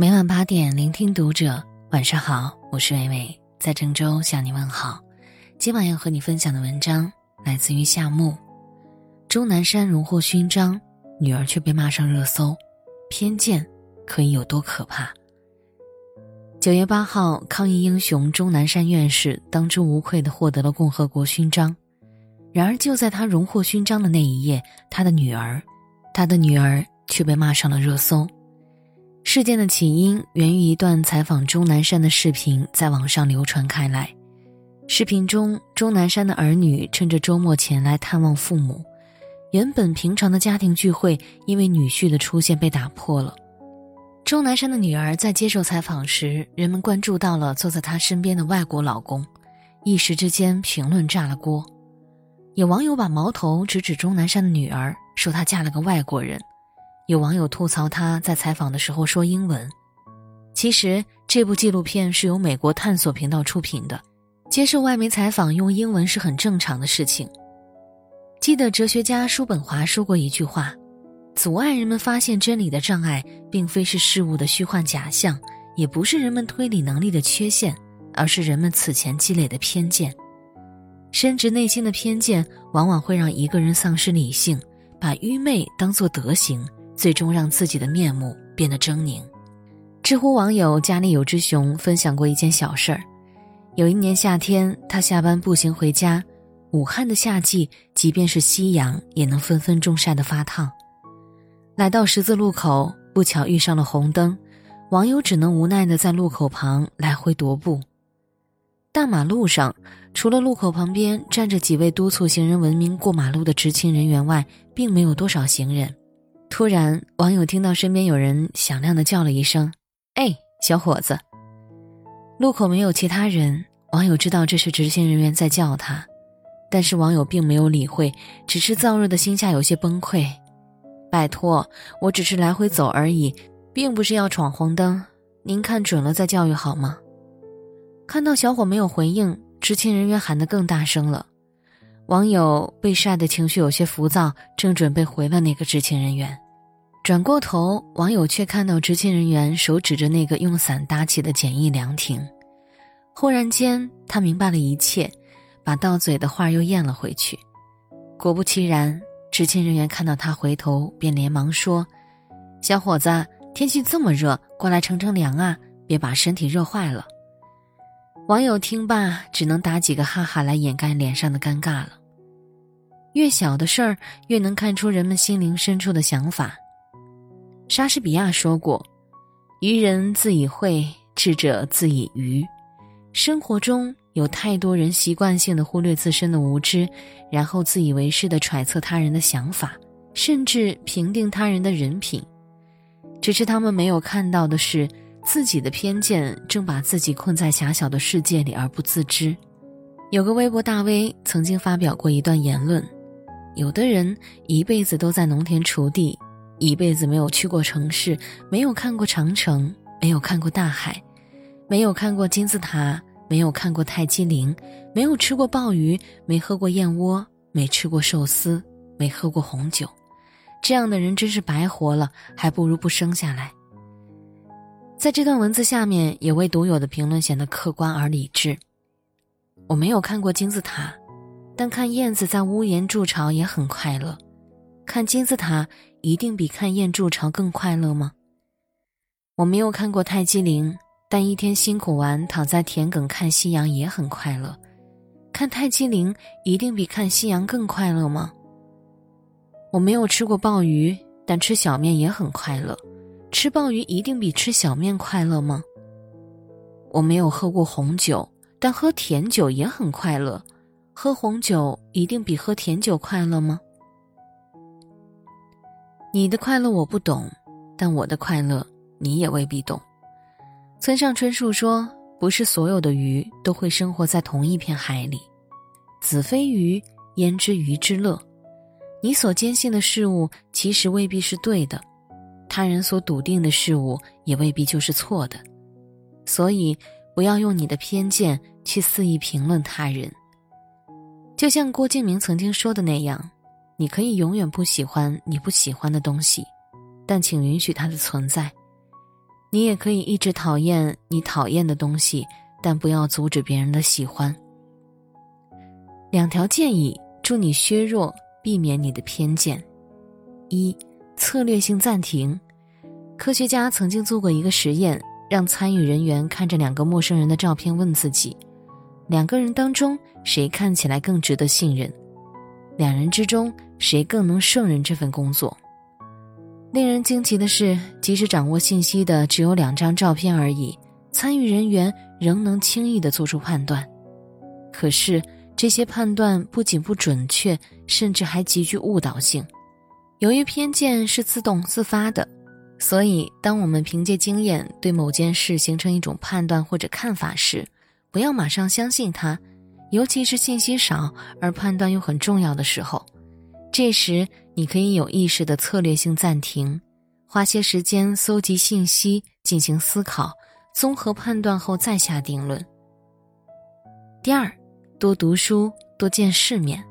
每晚八点，聆听读者。晚上好，我是伟伟，在郑州向你问好。今晚要和你分享的文章来自于夏木。钟南山荣获勋章，女儿却被骂上热搜，偏见可以有多可怕？九月八号，抗疫英雄钟南山院士当之无愧的获得了共和国勋章。然而，就在他荣获勋章的那一夜，他的女儿，他的女儿却被骂上了热搜。事件的起因源于一段采访钟南山的视频在网上流传开来。视频中，钟南山的儿女趁着周末前来探望父母，原本平常的家庭聚会因为女婿的出现被打破了。钟南山的女儿在接受采访时，人们关注到了坐在她身边的外国老公，一时之间评论炸了锅。有网友把矛头直指钟南山的女儿，说她嫁了个外国人。有网友吐槽他在采访的时候说英文。其实这部纪录片是由美国探索频道出品的，接受外媒采访用英文是很正常的事情。记得哲学家叔本华说过一句话：“阻碍人们发现真理的障碍，并非是事物的虚幻假象，也不是人们推理能力的缺陷，而是人们此前积累的偏见。深植内心的偏见，往往会让一个人丧失理性，把愚昧当作德行。”最终让自己的面目变得狰狞。知乎网友家里有只熊分享过一件小事儿：有一年夏天，他下班步行回家，武汉的夏季，即便是夕阳也能分分钟晒得发烫。来到十字路口，不巧遇上了红灯，网友只能无奈的在路口旁来回踱步。大马路上，除了路口旁边站着几位督促行人文明过马路的执勤人员外，并没有多少行人。突然，网友听到身边有人响亮的叫了一声：“哎，小伙子！”路口没有其他人，网友知道这是执行人员在叫他，但是网友并没有理会，只是燥热的心下有些崩溃。拜托，我只是来回走而已，并不是要闯红灯，您看准了再教育好吗？看到小伙没有回应，执勤人员喊得更大声了。网友被晒的情绪有些浮躁，正准备回了那个执勤人员，转过头，网友却看到执勤人员手指着那个用伞搭起的简易凉亭。忽然间，他明白了一切，把到嘴的话又咽了回去。果不其然，执勤人员看到他回头，便连忙说：“小伙子，天气这么热，过来乘乘凉啊，别把身体热坏了。”网友听罢，只能打几个哈哈来掩盖脸上的尴尬了。越小的事儿，越能看出人们心灵深处的想法。莎士比亚说过：“愚人自以慧，智者自以愚。”生活中有太多人习惯性的忽略自身的无知，然后自以为是的揣测他人的想法，甚至评定他人的人品。只是他们没有看到的是，自己的偏见正把自己困在狭小的世界里而不自知。有个微博大 V 曾经发表过一段言论。有的人一辈子都在农田锄地，一辈子没有去过城市，没有看过长城，没有看过大海，没有看过金字塔，没有看过泰姬陵，没有吃过鲍鱼，没喝过燕窝，没吃过寿司，没喝过红酒。这样的人真是白活了，还不如不生下来。在这段文字下面，有位读友的评论显得客观而理智。我没有看过金字塔。但看燕子在屋檐筑巢也很快乐，看金字塔一定比看燕筑巢更快乐吗？我没有看过泰姬陵，但一天辛苦完躺在田埂看夕阳也很快乐，看泰姬陵一定比看夕阳更快乐吗？我没有吃过鲍鱼，但吃小面也很快乐，吃鲍鱼一定比吃小面快乐吗？我没有喝过红酒，但喝甜酒也很快乐。喝红酒一定比喝甜酒快乐吗？你的快乐我不懂，但我的快乐你也未必懂。村上春树说：“不是所有的鱼都会生活在同一片海里。”子非鱼，焉知鱼之乐？你所坚信的事物其实未必是对的，他人所笃定的事物也未必就是错的。所以，不要用你的偏见去肆意评论他人。就像郭敬明曾经说的那样，你可以永远不喜欢你不喜欢的东西，但请允许它的存在。你也可以一直讨厌你讨厌的东西，但不要阻止别人的喜欢。两条建议助你削弱、避免你的偏见：一、策略性暂停。科学家曾经做过一个实验，让参与人员看着两个陌生人的照片，问自己：两个人当中谁看起来更值得信任？两人之中谁更能胜任这份工作？令人惊奇的是，即使掌握信息的只有两张照片而已，参与人员仍能轻易的做出判断。可是，这些判断不仅不准确，甚至还极具误导性。由于偏见是自动自发的，所以当我们凭借经验对某件事形成一种判断或者看法时，不要马上相信他，尤其是信息少而判断又很重要的时候。这时，你可以有意识的策略性暂停，花些时间搜集信息，进行思考，综合判断后再下定论。第二，多读书，多见世面。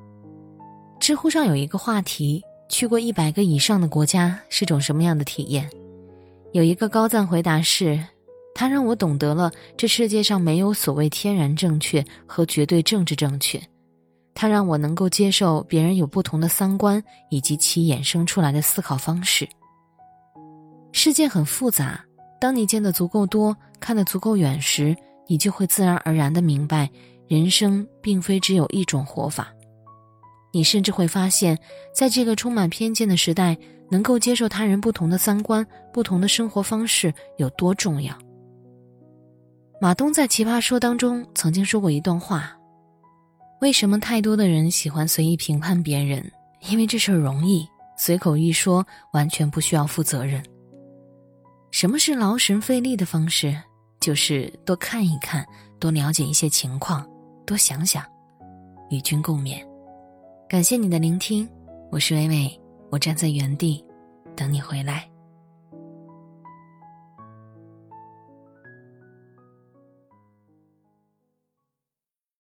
知乎上有一个话题：去过一百个以上的国家是种什么样的体验？有一个高赞回答是：它让我懂得了这世界上没有所谓天然正确和绝对政治正确。它让我能够接受别人有不同的三观以及其衍生出来的思考方式。世界很复杂，当你见得足够多，看得足够远时，你就会自然而然的明白，人生并非只有一种活法。你甚至会发现，在这个充满偏见的时代，能够接受他人不同的三观、不同的生活方式有多重要。马东在《奇葩说》当中曾经说过一段话。为什么太多的人喜欢随意评判别人？因为这事儿容易，随口一说，完全不需要负责任。什么是劳神费力的方式？就是多看一看，多了解一些情况，多想想，与君共勉。感谢你的聆听，我是微微，我站在原地，等你回来。